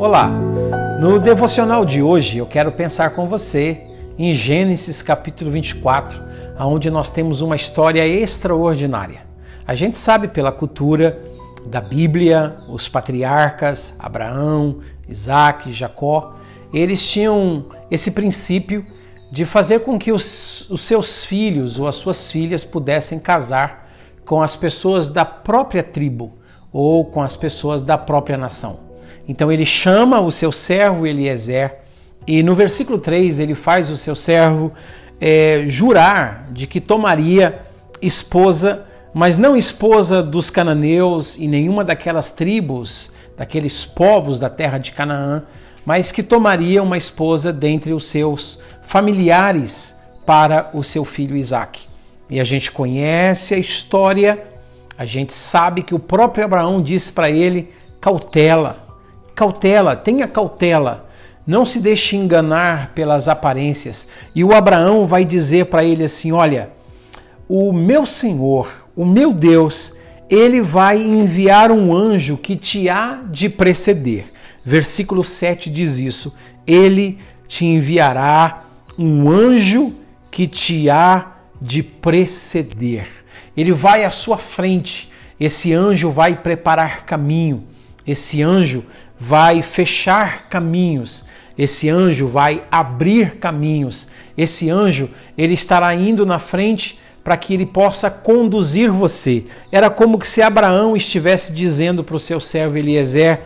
Olá! No devocional de hoje eu quero pensar com você em Gênesis capítulo 24, onde nós temos uma história extraordinária. A gente sabe pela cultura da Bíblia, os patriarcas, Abraão, Isaac, Jacó, eles tinham esse princípio de fazer com que os, os seus filhos ou as suas filhas pudessem casar com as pessoas da própria tribo ou com as pessoas da própria nação. Então ele chama o seu servo Eliezer e no versículo 3 ele faz o seu servo é, jurar de que tomaria esposa, mas não esposa dos cananeus e nenhuma daquelas tribos, daqueles povos da terra de Canaã, mas que tomaria uma esposa dentre os seus familiares para o seu filho Isaque. E a gente conhece a história, a gente sabe que o próprio Abraão disse para ele: cautela, cautela, tenha cautela. Não se deixe enganar pelas aparências. E o Abraão vai dizer para ele assim: Olha, o meu Senhor, o meu Deus, ele vai enviar um anjo que te há de preceder. Versículo 7 diz isso: Ele te enviará um anjo que te há de preceder. Ele vai à sua frente. Esse anjo vai preparar caminho. Esse anjo vai fechar caminhos. Esse anjo vai abrir caminhos. Esse anjo, ele estará indo na frente para que ele possa conduzir você. Era como que se Abraão estivesse dizendo para o seu servo Eliezer: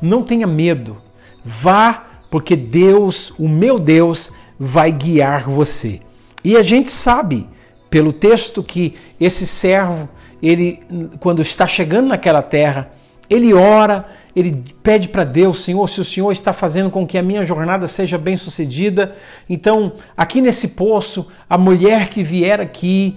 não tenha medo, vá, porque Deus, o meu Deus, vai guiar você. E a gente sabe pelo texto que esse servo, ele quando está chegando naquela terra, ele ora, ele pede para Deus, Senhor, se o Senhor está fazendo com que a minha jornada seja bem sucedida, então aqui nesse poço, a mulher que vier aqui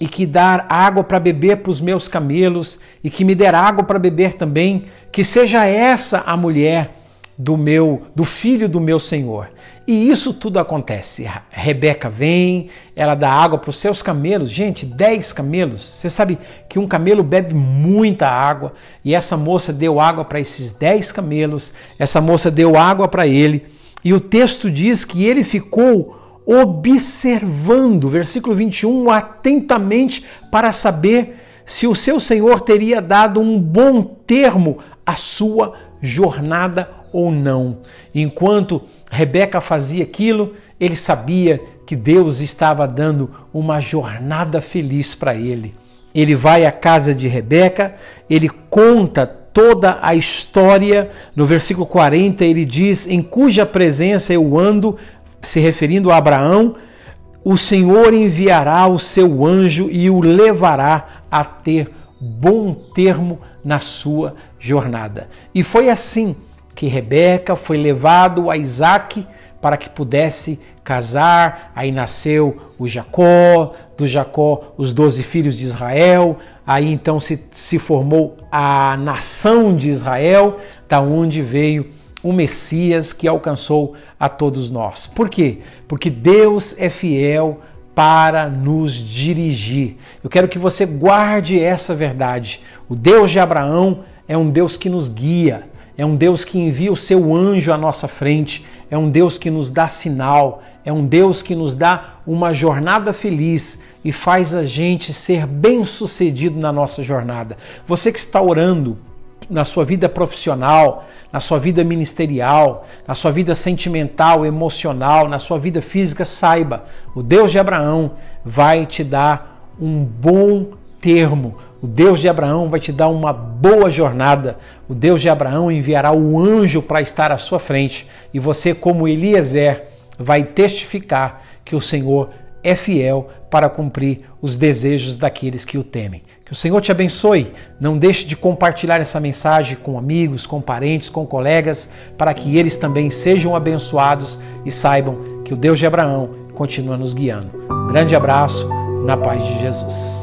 e que dar água para beber para os meus camelos e que me der água para beber também, que seja essa a mulher do meu, do filho do meu Senhor. E isso tudo acontece. Rebeca vem, ela dá água para os seus camelos. Gente, 10 camelos. Você sabe que um camelo bebe muita água e essa moça deu água para esses 10 camelos. Essa moça deu água para ele. E o texto diz que ele ficou observando, versículo 21, atentamente para saber se o seu Senhor teria dado um bom termo à sua jornada ou não. Enquanto Rebeca fazia aquilo, ele sabia que Deus estava dando uma jornada feliz para ele. Ele vai à casa de Rebeca, ele conta toda a história. No versículo 40 ele diz: Em cuja presença eu ando, se referindo a Abraão, o Senhor enviará o seu anjo e o levará a ter bom termo na sua jornada. E foi assim que Rebeca foi levado a Isaac para que pudesse casar. Aí nasceu o Jacó, do Jacó os doze filhos de Israel. Aí então se, se formou a nação de Israel, da onde veio o Messias que alcançou a todos nós. Por quê? Porque Deus é fiel para nos dirigir. Eu quero que você guarde essa verdade. O Deus de Abraão é um Deus que nos guia, é um Deus que envia o seu anjo à nossa frente, é um Deus que nos dá sinal, é um Deus que nos dá uma jornada feliz e faz a gente ser bem-sucedido na nossa jornada. Você que está orando na sua vida profissional, na sua vida ministerial, na sua vida sentimental, emocional, na sua vida física, saiba, o Deus de Abraão vai te dar um bom termo. O Deus de Abraão vai te dar uma boa jornada. O Deus de Abraão enviará o anjo para estar à sua frente e você, como Eliezer, vai testificar que o Senhor é fiel para cumprir os desejos daqueles que o temem. Que o Senhor te abençoe. Não deixe de compartilhar essa mensagem com amigos, com parentes, com colegas, para que eles também sejam abençoados e saibam que o Deus de Abraão continua nos guiando. Um grande abraço, na paz de Jesus.